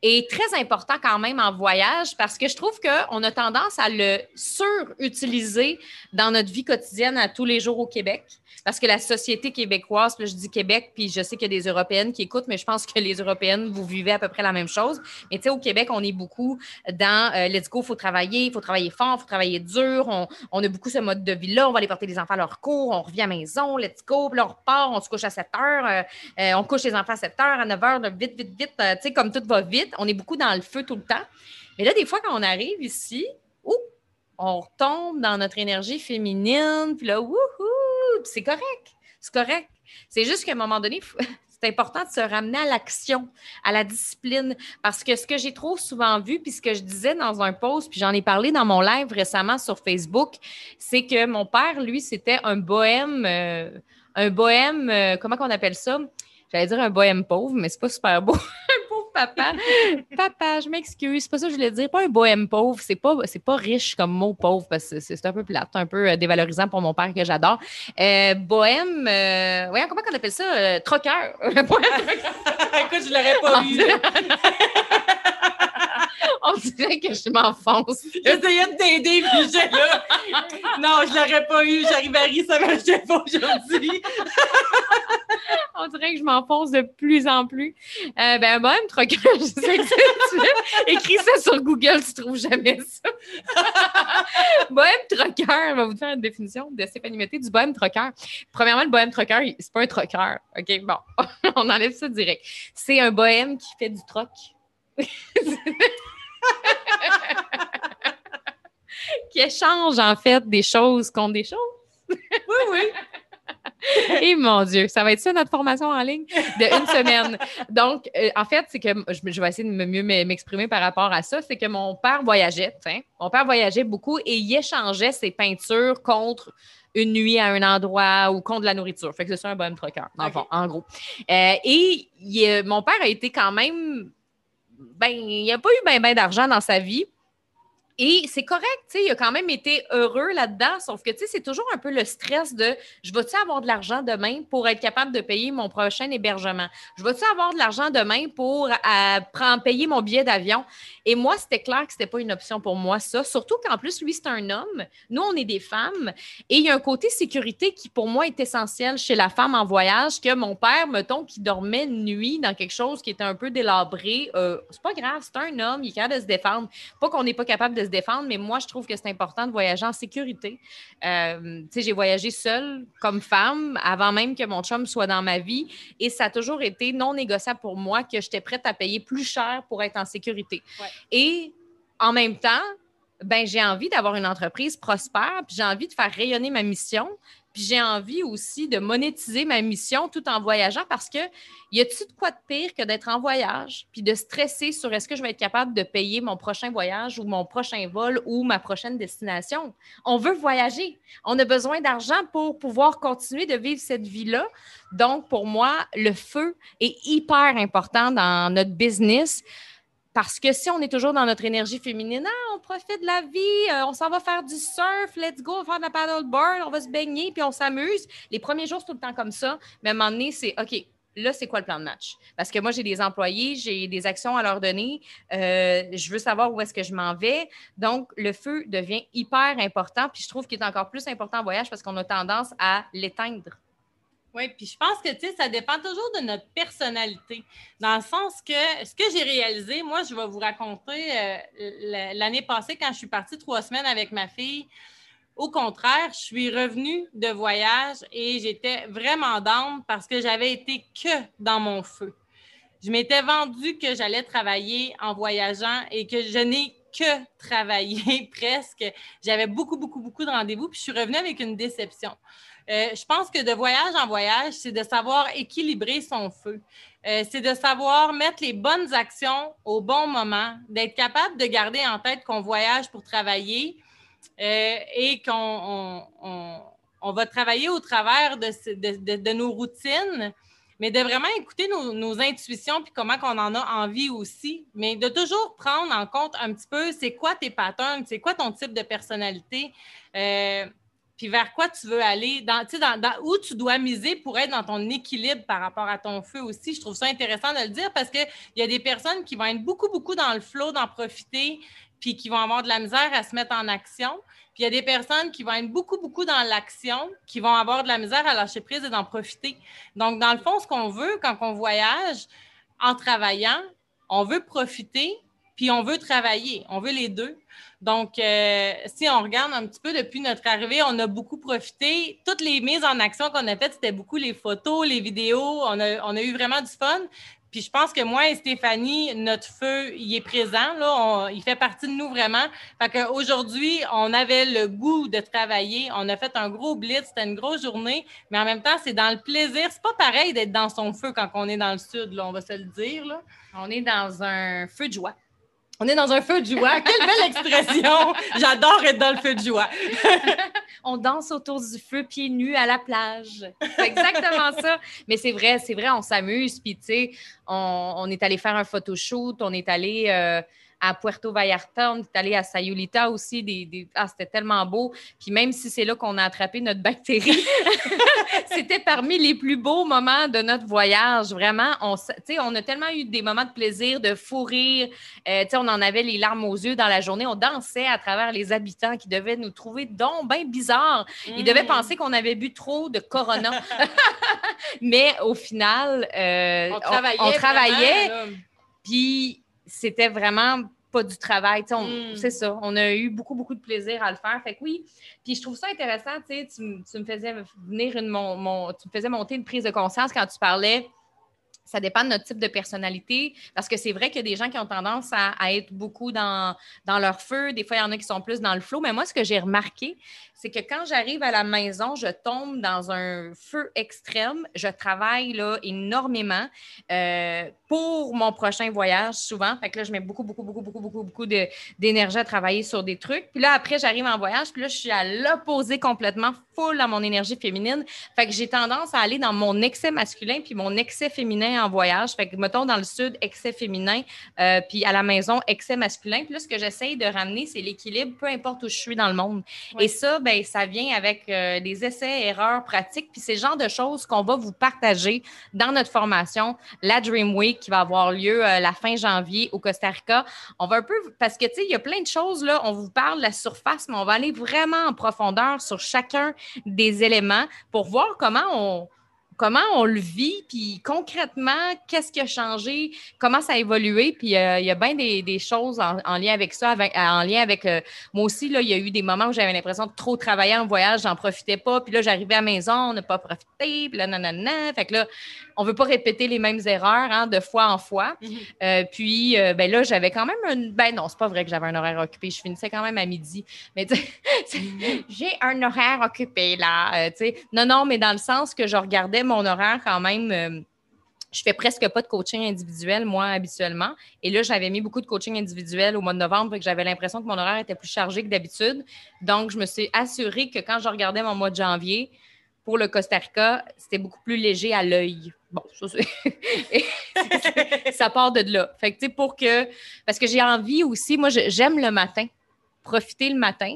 est très important quand même en voyage parce que je trouve qu'on a tendance à le surutiliser dans notre vie quotidienne à tous les jours au Québec. Parce que la société québécoise, je dis Québec, puis je sais qu'il y a des Européennes qui écoutent, mais je pense que les Européennes, vous vivez à peu près la même chose. Mais tu sais, au Québec, on est beaucoup dans euh, let's go, il faut travailler, il faut travailler fort, il faut travailler dur. On, a beaucoup ce mode de vie-là. On va aller porter les enfants à leur cours, on revient à la maison, let's go, puis là, on repart, on se couche à 7 heures, euh, euh, on couche les enfants à 7 heures, à 9 heures, vite, vite, vite. tu sais, comme tout va vite, on est beaucoup dans le feu tout le temps. Mais là, des fois, quand on arrive ici, on retombe dans notre énergie féminine, puis là, wouhou, c'est correct. C'est correct. C'est juste qu'à un moment donné, c'est important de se ramener à l'action, à la discipline. Parce que ce que j'ai trop souvent vu, puis ce que je disais dans un post, puis j'en ai parlé dans mon live récemment sur Facebook, c'est que mon père, lui, c'était un bohème, euh, un bohème, euh, comment on appelle ça? J'allais dire un bohème pauvre, mais c'est pas super beau. papa. Papa, je m'excuse. C'est pas ça que je voulais dire. Pas un bohème pauvre. C'est pas, c'est pas riche comme mot pauvre parce que c'est un peu plate, un peu euh, dévalorisant pour mon père que j'adore. Euh, bohème, euh, comment on appelle ça? Euh, troqueur. Écoute, je l'aurais pas eu. On dirait que je m'enfonce. J'essayais de t'aider, puis j'ai là. Non, je l'aurais pas eu. J'arrive à rire, ça marchait pas aujourd'hui. On dirait que je m'enfonce de plus en plus. Euh, ben, bohème troqueur, je sais que tu écris ça sur Google, tu trouves jamais ça. bohème troqueur, on va vous faire une définition de Stéphanie Mété du bohème troqueur. Premièrement, le bohème troqueur, c'est pas un troqueur. OK, bon, on enlève ça direct. C'est un bohème qui fait du troc. qui échange en fait des choses contre des choses. oui, oui. Et mon Dieu, ça va être ça notre formation en ligne de une semaine. Donc, euh, en fait, c'est que je, vais essayer de mieux m'exprimer par rapport à ça. C'est que mon père voyageait, mon père voyageait beaucoup et il échangeait ses peintures contre une nuit à un endroit ou contre la nourriture. Fait que c'est ça un bon troqueur, en gros. Euh, et mon père a été quand même ben, il n'a pas eu bien ben d'argent dans sa vie. Et c'est correct, tu sais, il a quand même été heureux là-dedans, sauf que, tu sais, c'est toujours un peu le stress de je vais-tu avoir de l'argent demain pour être capable de payer mon prochain hébergement? Je vais-tu avoir de l'argent demain pour euh, payer mon billet d'avion? Et moi, c'était clair que c'était pas une option pour moi, ça. Surtout qu'en plus, lui, c'est un homme. Nous, on est des femmes. Et il y a un côté sécurité qui, pour moi, est essentiel chez la femme en voyage, que mon père, mettons, qui dormait nuit dans quelque chose qui était un peu délabré, euh, c'est pas grave, c'est un homme, il est capable de se défendre. Pas qu'on n'est pas capable de se défendre, mais moi, je trouve que c'est important de voyager en sécurité. Euh, tu sais, j'ai voyagé seule comme femme avant même que mon chum soit dans ma vie et ça a toujours été non négociable pour moi que j'étais prête à payer plus cher pour être en sécurité. Et en même temps, ben, j'ai envie d'avoir une entreprise prospère, puis j'ai envie de faire rayonner ma mission, puis j'ai envie aussi de monétiser ma mission tout en voyageant parce que y a-t-il de quoi de pire que d'être en voyage puis de stresser sur est-ce que je vais être capable de payer mon prochain voyage ou mon prochain vol ou ma prochaine destination? On veut voyager. On a besoin d'argent pour pouvoir continuer de vivre cette vie-là. Donc, pour moi, le feu est hyper important dans notre business. Parce que si on est toujours dans notre énergie féminine, ah, on profite de la vie, euh, on s'en va faire du surf, let's go, on va faire de la paddleboard, on va se baigner, puis on s'amuse. Les premiers jours, c'est tout le temps comme ça. Mais à un moment donné, c'est OK, là, c'est quoi le plan de match? Parce que moi, j'ai des employés, j'ai des actions à leur donner, euh, je veux savoir où est-ce que je m'en vais. Donc, le feu devient hyper important, puis je trouve qu'il est encore plus important en voyage parce qu'on a tendance à l'éteindre. Oui, puis je pense que, ça dépend toujours de notre personnalité. Dans le sens que ce que j'ai réalisé, moi, je vais vous raconter euh, l'année passée, quand je suis partie trois semaines avec ma fille, au contraire, je suis revenue de voyage et j'étais vraiment down parce que j'avais été que dans mon feu. Je m'étais vendue que j'allais travailler en voyageant et que je n'ai que travaillé presque. J'avais beaucoup, beaucoup, beaucoup de rendez-vous, puis je suis revenue avec une déception. Euh, je pense que de voyage en voyage, c'est de savoir équilibrer son feu. Euh, c'est de savoir mettre les bonnes actions au bon moment, d'être capable de garder en tête qu'on voyage pour travailler euh, et qu'on on, va travailler au travers de, nos routines, mais de vraiment écouter nos, intuitions puis comment on en a envie aussi, mais de toujours prendre en compte un petit peu c'est quoi tes patterns, c'est quoi ton type de personnalité? Puis vers quoi tu veux aller, dans, dans, dans, où tu dois miser pour être dans ton équilibre par rapport à ton feu aussi? Je trouve ça intéressant de le dire parce qu'il y a des personnes qui vont être beaucoup, beaucoup dans le flot, d'en profiter, puis qui vont avoir de la misère à se mettre en action. Puis il y a des personnes qui vont être beaucoup, beaucoup dans l'action, qui vont avoir de la misère à lâcher prise et d'en profiter. Donc, dans le fond, ce qu'on veut quand on voyage en travaillant, on veut profiter, puis on veut travailler. On veut les deux. Donc, euh, si on regarde un petit peu depuis notre arrivée, on a beaucoup profité. Toutes les mises en action qu'on a faites, c'était beaucoup les photos, les vidéos. On a, eu vraiment du fun. Puis je pense que moi et Stéphanie, notre feu, il est présent, là, il fait partie de nous vraiment. Fait qu'aujourd'hui, on avait le goût de travailler. On a fait un gros blitz, c'était une grosse journée, mais en même temps, c'est dans le plaisir. C'est pas pareil d'être dans son feu quand on est dans le sud, là, on va se le dire. On est dans un feu de joie. On est dans un feu de joie. Quelle belle expression! J'adore être dans le feu de joie. on danse autour du feu pieds nus à la plage. C'est exactement ça. Mais c'est vrai, c'est vrai, on s'amuse. Puis, tu sais, on, est allé faire un photoshoot, on est allé. Euh, à Puerto Vallarta, on est allé à Sayulita aussi. Des, Ah, c'était tellement beau. Puis même si c'est là qu'on a attrapé notre bactérie, c'était parmi les plus beaux moments de notre voyage. Vraiment, on, on a tellement eu des moments de plaisir, de fou rire. Euh, on en avait les larmes aux yeux dans la journée. On dansait à travers les habitants qui devaient nous trouver donc bien bizarres. Ils devaient mm. penser qu'on avait bu trop de Corona. Mais au final, euh, on travaillait. puis c'était vraiment pas du travail. Hmm. C'est ça. On a eu beaucoup, beaucoup de plaisir à le faire. Fait que oui. Puis je trouve ça intéressant, tu, tu me faisais venir une, mon, tu me faisais monter une prise de conscience quand tu parlais ça dépend de notre type de personnalité, parce que c'est vrai qu'il y a des gens qui ont tendance à, être beaucoup dans, dans, leur feu. Des fois, il y en a qui sont plus dans le flot. Mais moi, ce que j'ai remarqué, c'est que quand j'arrive à la maison, je tombe dans un feu extrême. Je travaille là, énormément euh, pour mon prochain voyage, souvent. Fait que là, je mets beaucoup, beaucoup, beaucoup, beaucoup, beaucoup, beaucoup d'énergie à travailler sur des trucs. Puis là, après, j'arrive en voyage, puis là, je suis à l'opposé complètement, full à mon énergie féminine. Fait que j'ai tendance à aller dans mon excès masculin puis mon excès féminin en voyage. Fait que, mettons, dans le sud, excès féminin, euh, puis à la maison, excès masculin. Puis là, ce que j'essaye de ramener, c'est l'équilibre, peu importe où je suis dans le monde. Et ça, ben, ça vient avec euh, des essais, erreurs, pratiques, puis c'est le genre de choses qu'on va vous partager dans notre formation, la Dream Week, qui va avoir lieu euh, la fin janvier au Costa Rica. On va un peu, parce que, tu sais, il y a plein de choses, là, on vous parle de la surface, mais on va aller vraiment en profondeur sur chacun des éléments pour voir comment on comment on le vit, puis concrètement, qu'est-ce qui a changé, comment ça a évolué, puis euh, il y a bien des, choses en, lien avec ça, en lien avec euh, moi aussi, là, il y a eu des moments où j'avais l'impression de trop travailler en voyage, j'en profitais pas, puis là, j'arrivais à la maison, on n'a pas profité, puis là, nanana, fait que là, on veut pas répéter les mêmes erreurs hein, de fois en fois. Mhm. Euh, puis, ben là, j'avais quand même un. Ben non, c'est pas vrai que j'avais un horaire occupé. Je finissais quand même à midi. Mais j'ai un horaire occupé là. sais non, non, mais dans le sens que je regardais mon horaire quand même. Euh, je fais presque pas de coaching individuel, moi, habituellement. Et là, j'avais mis beaucoup de coaching individuel au mois de novembre, et que j'avais l'impression que mon horaire était plus chargé que d'habitude. Donc, je me suis assurée que quand je regardais mon mois de janvier, pour le Costa Rica, c'était beaucoup plus léger à l'œil. Bon, ça, ça part de là. Fait que, tu sais, pour que. Parce que j'ai envie aussi, moi, j'aime le matin, profiter le matin.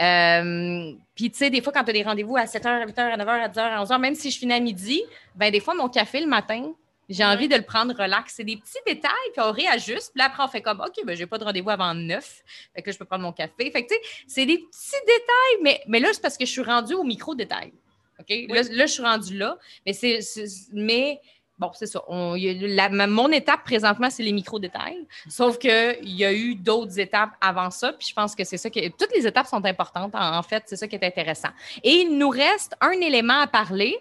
Euh, puis, tu sais, des fois, quand tu as des rendez-vous à 7h, à 8h, à 9h, à 10h, à 11h, même si je finis à midi, ben des fois, mon café le matin, j'ai envie de le prendre relax. C'est des petits détails, puis on réajuste. Puis après, on fait comme, OK, ben, j'ai pas de rendez-vous avant 9. Fait que là, je peux prendre mon café. Fait que, tu sais, c'est des petits détails, mais, mais là, c'est parce que je suis rendue au micro-détail. OK? Là, là, je suis rendue là. Mais c'est. Mais bon, c'est ça. mon étape présentement, c'est les micro-détails. Sauf qu'il y a eu d'autres étapes avant ça. Puis je pense que c'est ça que. Toutes les étapes sont importantes. En, fait, c'est ça qui est intéressant. Et il nous reste un élément à parler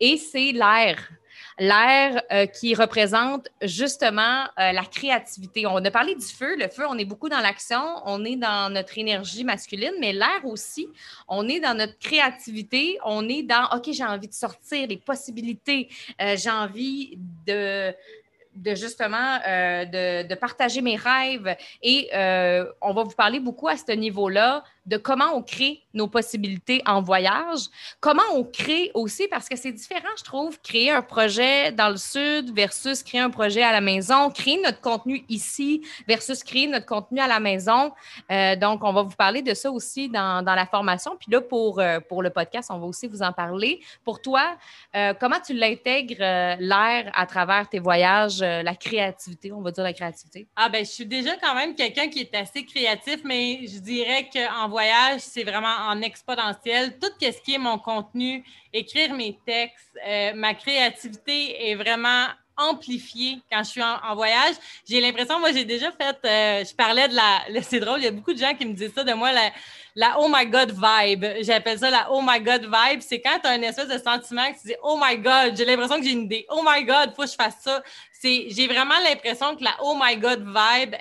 et c'est l'air l'air euh, qui représente justement euh, la créativité. On a parlé du feu. Le feu, on est beaucoup dans l'action, on est dans notre énergie masculine, mais l'air aussi, on est dans notre créativité, on est dans, OK, j'ai envie de sortir, les possibilités, euh, j'ai envie de de justement de, de, partager mes rêves et on va vous parler beaucoup à ce niveau-là de comment on crée nos possibilités en voyage, comment on crée aussi, parce que c'est différent, je trouve, créer un projet dans le sud versus créer un projet à la maison, créer notre contenu ici versus créer notre contenu à la maison. Euh, donc, on va vous parler de ça aussi dans, dans la formation. Puis là, pour, euh, pour le podcast, on va aussi vous en parler. Pour toi, euh, comment tu l'intègres, l'air, à travers tes voyages, la créativité, on va dire la créativité? Ah ben, je suis déjà quand même quelqu'un qui est assez créatif, mais je dirais qu'en voyage, c'est vraiment en exponentiel. Tout ce qui est mon contenu, écrire mes textes, euh, ma créativité est vraiment amplifiée quand je suis en, voyage. J'ai l'impression, moi, j'ai déjà fait, euh, je parlais de la, c'est drôle, il y a beaucoup de gens qui me disent ça de moi, la oh my God vibe. J'appelle ça la oh my God vibe. C'est quand tu as une espèce de sentiment que tu dis oh my God, j'ai l'impression que j'ai une idée. Oh my God, faut que je fasse ça. J'ai vraiment l'impression que la oh my God vibe,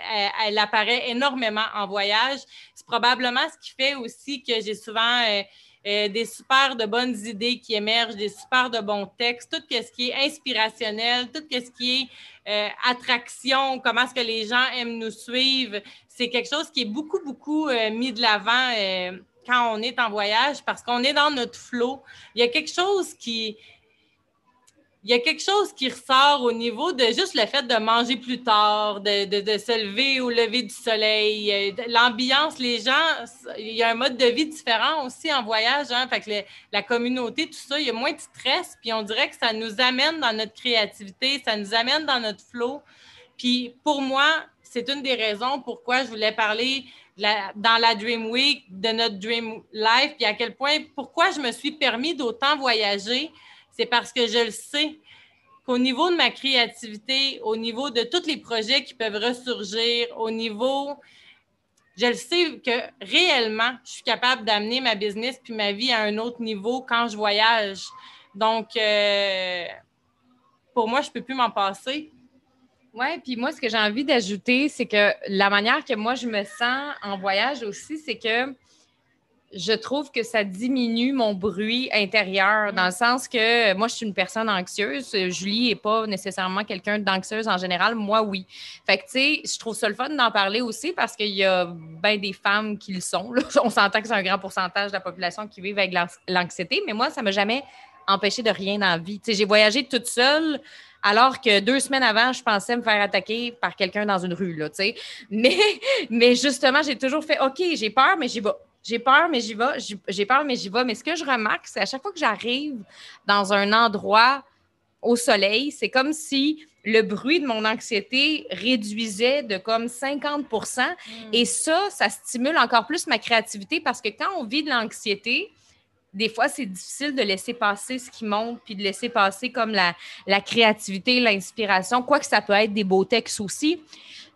elle, apparaît énormément en voyage. C'est probablement ce qui fait aussi que j'ai souvent. Euh, euh, des super de bonnes idées qui émergent, des super de bons textes, tout ce qui est inspirationnel, tout ce qui est euh, attraction, comment est-ce que les gens aiment nous suivre, c'est quelque chose qui est beaucoup, beaucoup euh, mis de l'avant quand on est en voyage parce qu'on est dans notre flot. Il y a quelque chose qui, il y a quelque chose qui ressort au niveau de juste le fait de manger plus tard, de, se lever au lever du soleil, l'ambiance, les gens, il y a un mode de vie différent aussi en voyage. Hein, fait que la communauté, tout ça, il y a moins de stress, puis on dirait que ça nous amène dans notre créativité, ça nous amène dans notre flow. Puis pour moi, c'est une des raisons pourquoi je voulais parler dans la Dream Week de notre Dream Life, puis à quel point, pourquoi je me suis permis d'autant voyager c'est parce que je le sais qu'au niveau de ma créativité, au niveau de tous les projets qui peuvent ressurgir, au niveau, je le sais que réellement, je suis capable d'amener ma business puis ma vie à un autre niveau quand je voyage. Donc, euh, pour moi, je ne peux plus m'en passer. Oui, puis moi, ce que j'ai envie d'ajouter, c'est que la manière que moi, je me sens en voyage aussi, c'est que je trouve que ça diminue mon bruit intérieur, dans le sens que moi, je suis une personne anxieuse. Julie n'est pas nécessairement quelqu'un d'anxieuse en général. Moi, oui. Fait que, tu sais, je trouve ça le fun d'en parler aussi parce qu'il y a bien des femmes qui le sont. On s'entend que c'est un grand pourcentage de la population qui vit avec l'anxiété, mais moi, ça ne m'a jamais empêché de rien dans la vie. j'ai voyagé toute seule alors que deux semaines avant, je pensais me faire attaquer par quelqu'un dans une rue, là, Mais, mais justement, j'ai toujours fait, OK, j'ai peur, mais j'y vais. J'ai peur, mais j'y vais. J'ai peur, mais j'y vais. Mais ce que je remarque, c'est à chaque fois que j'arrive dans un endroit au soleil, c'est comme si le bruit de mon anxiété réduisait de comme 50 mm. Et ça, ça stimule encore plus ma créativité parce que quand on vit de l'anxiété, des fois, c'est difficile de laisser passer ce qui monte, puis de laisser passer comme la, la créativité, l'inspiration, quoique ça peut être des beaux textes aussi.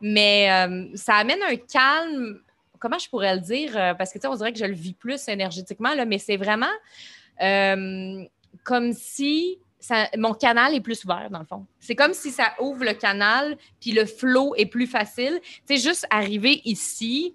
Mais euh, ça amène un calme, comment je pourrais le dire? Euh, parce que, tu sais, on dirait que je le vis plus énergétiquement, là, mais c'est vraiment euh, comme si mon canal est plus ouvert, dans le fond. C'est comme si ça ouvre le canal, puis le flow est plus facile. Tu sais, juste arriver ici,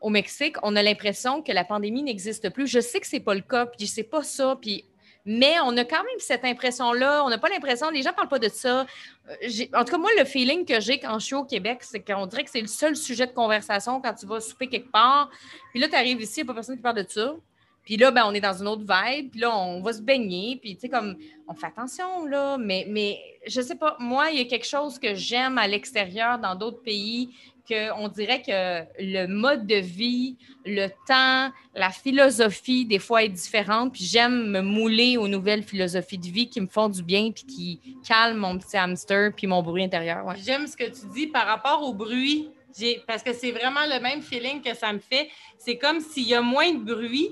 au Mexique, on a l'impression que la pandémie n'existe plus. Je sais que c'est pas le cas, puis c'est pas ça, puis mais on a quand même cette impression-là. On n'a pas l'impression, les gens ne parlent pas de ça. Euh, en tout cas, moi, le feeling que j'ai quand je suis au Québec, c'est qu'on dirait que c'est le seul sujet de conversation quand tu vas souper quelque part. Puis là, tu arrives ici, il n'y a pas personne qui parle de ça. Puis là, ben, on est dans une autre vibe. Puis là, on va se baigner. Puis, tu sais, comme, on fait attention, là. Mais, mais je sais pas, moi, il y a quelque chose que j'aime à l'extérieur, dans d'autres pays, qu'on dirait que le mode de vie, le temps, la philosophie, des fois, est différente. Puis j'aime me mouler aux nouvelles philosophies de vie qui me font du bien puis qui calment mon petit hamster puis mon bruit intérieur. J'aime ce que tu dis par rapport au bruit. Parce que c'est vraiment le même feeling que ça me fait. C'est comme s'il y a moins de bruit,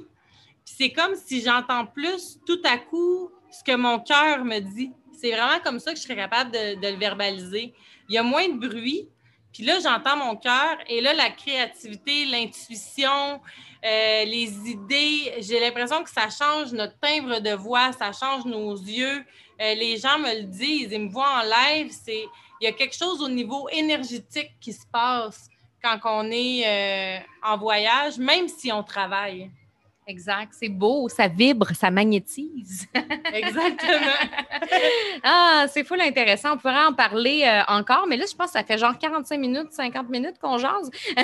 puis c'est comme si j'entends plus tout à coup ce que mon cœur me dit. C'est vraiment comme ça que je serais capable de, de le verbaliser. Il y a moins de bruit, puis là, j'entends mon cœur et là, la créativité, l'intuition, euh, les idées, j'ai l'impression que ça change notre timbre de voix, ça change nos yeux. Euh, les gens me le disent, ils me voient en live. C'est, il y a quelque chose au niveau énergétique qui se passe quand on est euh, en voyage, même si on travaille. Exact. C'est beau, ça vibre, ça magnétise. Exactement. ah, c'est fou intéressant. On pourrait en parler euh, encore, mais là, je pense que ça fait genre 45 minutes, 50 minutes qu'on jase.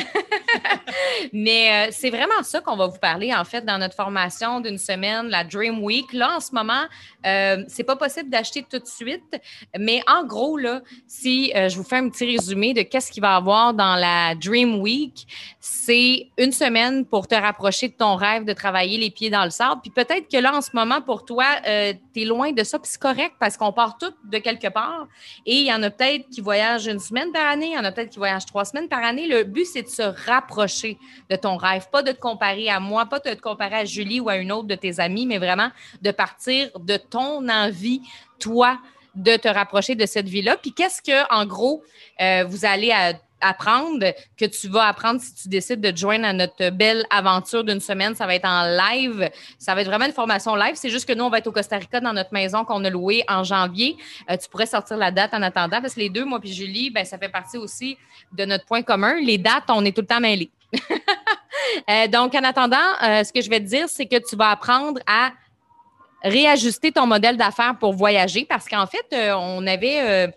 mais euh, c'est vraiment ça qu'on va vous parler, en fait, dans notre formation d'une semaine, la Dream Week. Là, en ce moment, euh, c'est pas possible d'acheter tout de suite, mais en gros, là, si je vous fais un petit résumé de qu'est-ce qu'il va y avoir dans la Dream Week, c'est une semaine pour te rapprocher de ton rêve de travail les pieds dans le sable. Puis peut-être que là, en ce moment, pour toi, euh, tu es loin de ça, puis c'est correct parce qu'on part tous de quelque part. Et il y en a peut-être qui voyagent une semaine par année, il y en a peut-être qui voyagent trois semaines par année. Le but, c'est de se rapprocher de ton rêve, pas de te comparer à moi, pas de te comparer à Julie ou à une autre de tes amis, mais vraiment de partir de ton envie, toi, de te rapprocher de cette vie-là? Puis qu'est-ce que, en gros, euh, vous allez apprendre, que tu vas apprendre si tu décides de te joindre à notre belle aventure d'une semaine? Ça va être en live. Ça va être vraiment une formation live. C'est juste que nous, on va être au Costa Rica dans notre maison qu'on a louée en janvier. Euh, tu pourrais sortir la date en attendant parce que les deux, moi puis Julie, ben, ça fait partie aussi de notre point commun. Les dates, on est tout le temps mêlés. Euh, donc, en attendant, ce que je vais te dire, c'est que tu vas apprendre à réajuster ton modèle d'affaires pour voyager parce qu'en fait, on avait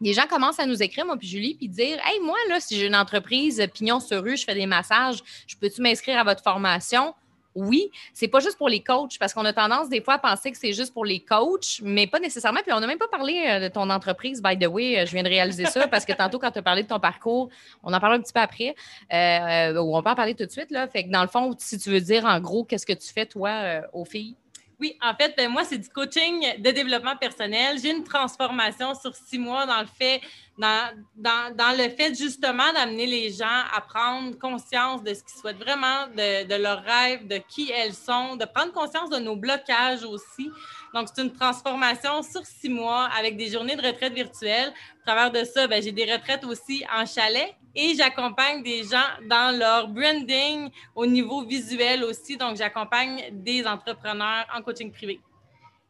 les gens commencent à nous écrire, moi puis Julie, puis dire Hey, moi, là, si j'ai une entreprise pignon sur rue, je fais des massages, je peux-tu m'inscrire à votre formation? Oui, c'est pas juste pour les coachs, parce qu'on a tendance des fois à penser que c'est juste pour les coachs, mais pas nécessairement. Puis on n'a même pas parlé euh, de ton entreprise, by the way. Euh, je viens de réaliser ça parce que tantôt, quand tu as parlé de ton parcours, on en parle un petit peu après, euh, ou on peut en parler tout de suite. Là. Fait que dans le fond, si tu veux dire en gros, qu'est-ce que tu fais, toi, aux filles? Oui, en fait, ben, moi, c'est du coaching de développement personnel. J'ai une transformation sur six mois dans le fait, dans, dans, le fait justement d'amener les gens à prendre conscience de ce qu'ils souhaitent vraiment, de, de leurs rêves, de qui elles sont, de prendre conscience de nos blocages aussi. Donc, c'est une transformation sur six mois avec des journées de retraite virtuelles. À travers de ça, ben, j'ai des retraites aussi en chalet et j'accompagne des gens dans leur branding au niveau visuel aussi. Donc, j'accompagne des entrepreneurs en coaching privé.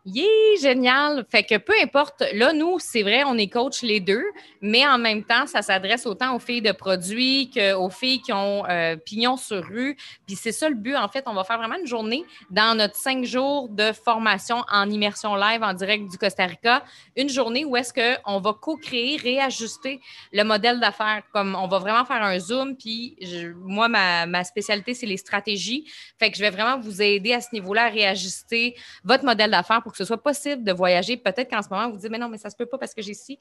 Yeah, génial. Fait que peu importe, là, nous, c'est vrai, on est coach les deux, mais en même temps, ça s'adresse autant aux filles de produits qu'aux filles qui ont euh, pignon sur rue. Puis c'est ça le but, en fait. On va faire vraiment une journée dans notre cinq jours de formation en immersion live en direct du Costa Rica. Une journée où est-ce qu'on va co-créer, réajuster le modèle d'affaires. Comme on va vraiment faire un zoom. Puis moi, ma, ma spécialité, c'est les stratégies. Fait que je vais vraiment vous aider à ce niveau-là à réajuster votre modèle d'affaires pour que ce soit possible de voyager. Peut-être qu'en ce moment, vous vous dites, mais non, mais ça se peut pas parce que j'ai ci,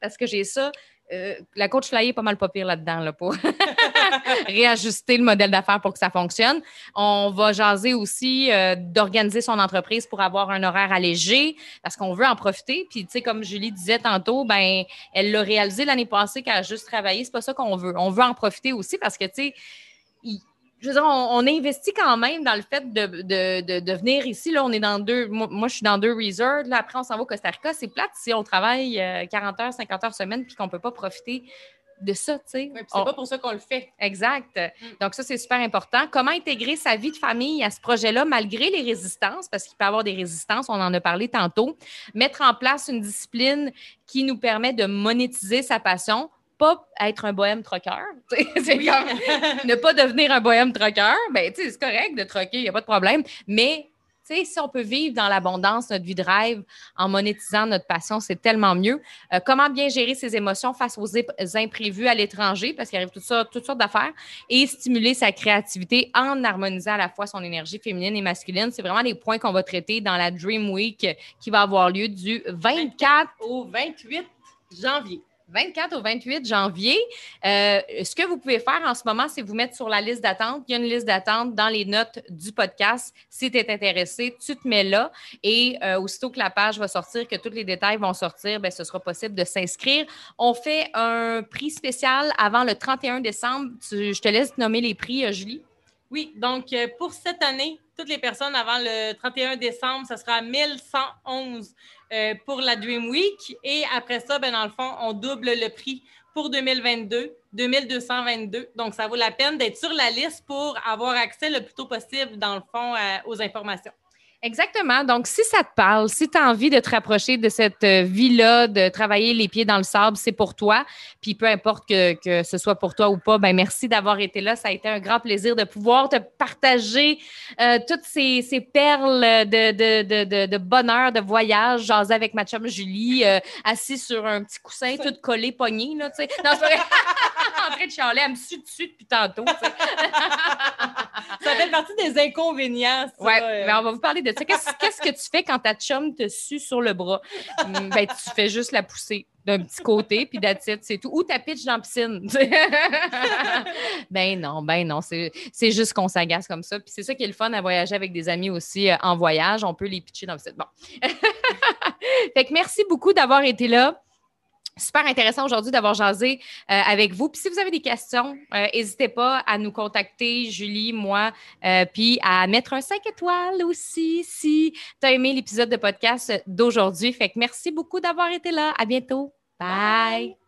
parce que j'ai ça. Euh, la coach flyer est pas mal pas pire là-dedans là, pour réajuster le modèle d'affaires pour que ça fonctionne. On va jaser aussi euh, d'organiser son entreprise pour avoir un horaire allégé parce qu'on veut en profiter. Puis, tu sais, comme Julie disait tantôt, ben, elle l'a réalisé l'année passée qu'elle a juste travaillé. C'est pas ça qu'on veut. On veut en profiter aussi parce que, tu sais, je veux dire, on, investit quand même dans le fait de, venir ici. Là, on est dans deux. Moi, je suis dans deux resorts. Là, après, on s'en va au Costa Rica. C'est plate si on travaille 40 euh, heures, 50 heures semaine puis qu'on ne peut pas profiter de ça, tu sais. c'est pas pour ça qu'on le fait. Exact. Mm. Donc, ça, c'est super important. Comment intégrer sa vie de famille à ce projet-là, malgré les résistances, parce qu'il peut y avoir des résistances, on en a parlé tantôt. Mettre en place une discipline qui nous permet de monétiser sa passion pas être un bohème troqueur. C'est comme ne pas devenir un bohème troqueur. Ben, c'est correct de troquer, il n'y a pas de problème. Mais si on peut vivre dans l'abondance notre vie de rêve en monétisant notre passion, c'est tellement mieux. Euh, comment bien gérer ses émotions face aux imprévus à l'étranger, parce qu'il arrive tout ça, toutes sortes d'affaires, et stimuler sa créativité en harmonisant à la fois son énergie féminine et masculine. C'est vraiment les points qu'on va traiter dans la Dream Week qui va avoir lieu du 24 au 28 janvier. 24 au 28 janvier. Euh, ce que vous pouvez faire en ce moment, c'est vous mettre sur la liste d'attente. Il y a une liste d'attente dans les notes du podcast. Si tu es intéressé, tu te mets là et euh, aussitôt que la page va sortir, que tous les détails vont sortir, bien, ce sera possible de s'inscrire. On fait un prix spécial avant le 31 décembre. je te laisse nommer les prix, euh, Julie. Oui, donc pour cette année, toutes les personnes avant le 31 décembre, ça sera 1111 euh, pour la Dream Week. Et après ça, ben, dans le fond, on double le prix pour 2022, 2222. Donc, ça vaut la peine d'être sur la liste pour avoir accès le plus tôt possible, dans le fond, aux informations. Exactement. Donc, si ça te parle, si tu as envie de te rapprocher de cette euh, vie-là, de travailler les pieds dans le sable, c'est pour toi. Puis peu importe que, ce soit pour toi ou pas, ben merci d'avoir été là. Ça a été un grand plaisir de pouvoir te partager euh, toutes ces, perles de, de, bonheur, de voyage, jaser avec ma chum Julie, euh, assis sur un petit coussin, tout collé, pogné, là, tu sais. Non, c'est en train de chialer, elle me suit dessus depuis tantôt. ça fait partie des inconvénients. Oui, mais on va vous parler de Qu'est-ce que tu fais quand ta chum te sue sur le bras? Mm, ben, tu fais juste la pousser d'un petit côté, puis d'attitude, c'est tout. Ou ta pitch dans la piscine. ben non, ben non. C'est juste qu'on s'agace comme ça. Puis c'est ça qui est le fun à voyager avec des amis aussi euh, en voyage. On peut les pitcher dans la piscine. Bon. fait que merci beaucoup d'avoir été là. Super intéressant aujourd'hui d'avoir jasé euh, avec vous. Puis si vous avez des questions, euh, n'hésitez pas à nous contacter, Julie, moi, euh, puis à mettre un 5 étoiles aussi si tu as aimé l'épisode de podcast d'aujourd'hui. Fait que merci beaucoup d'avoir été là. À bientôt. Bye.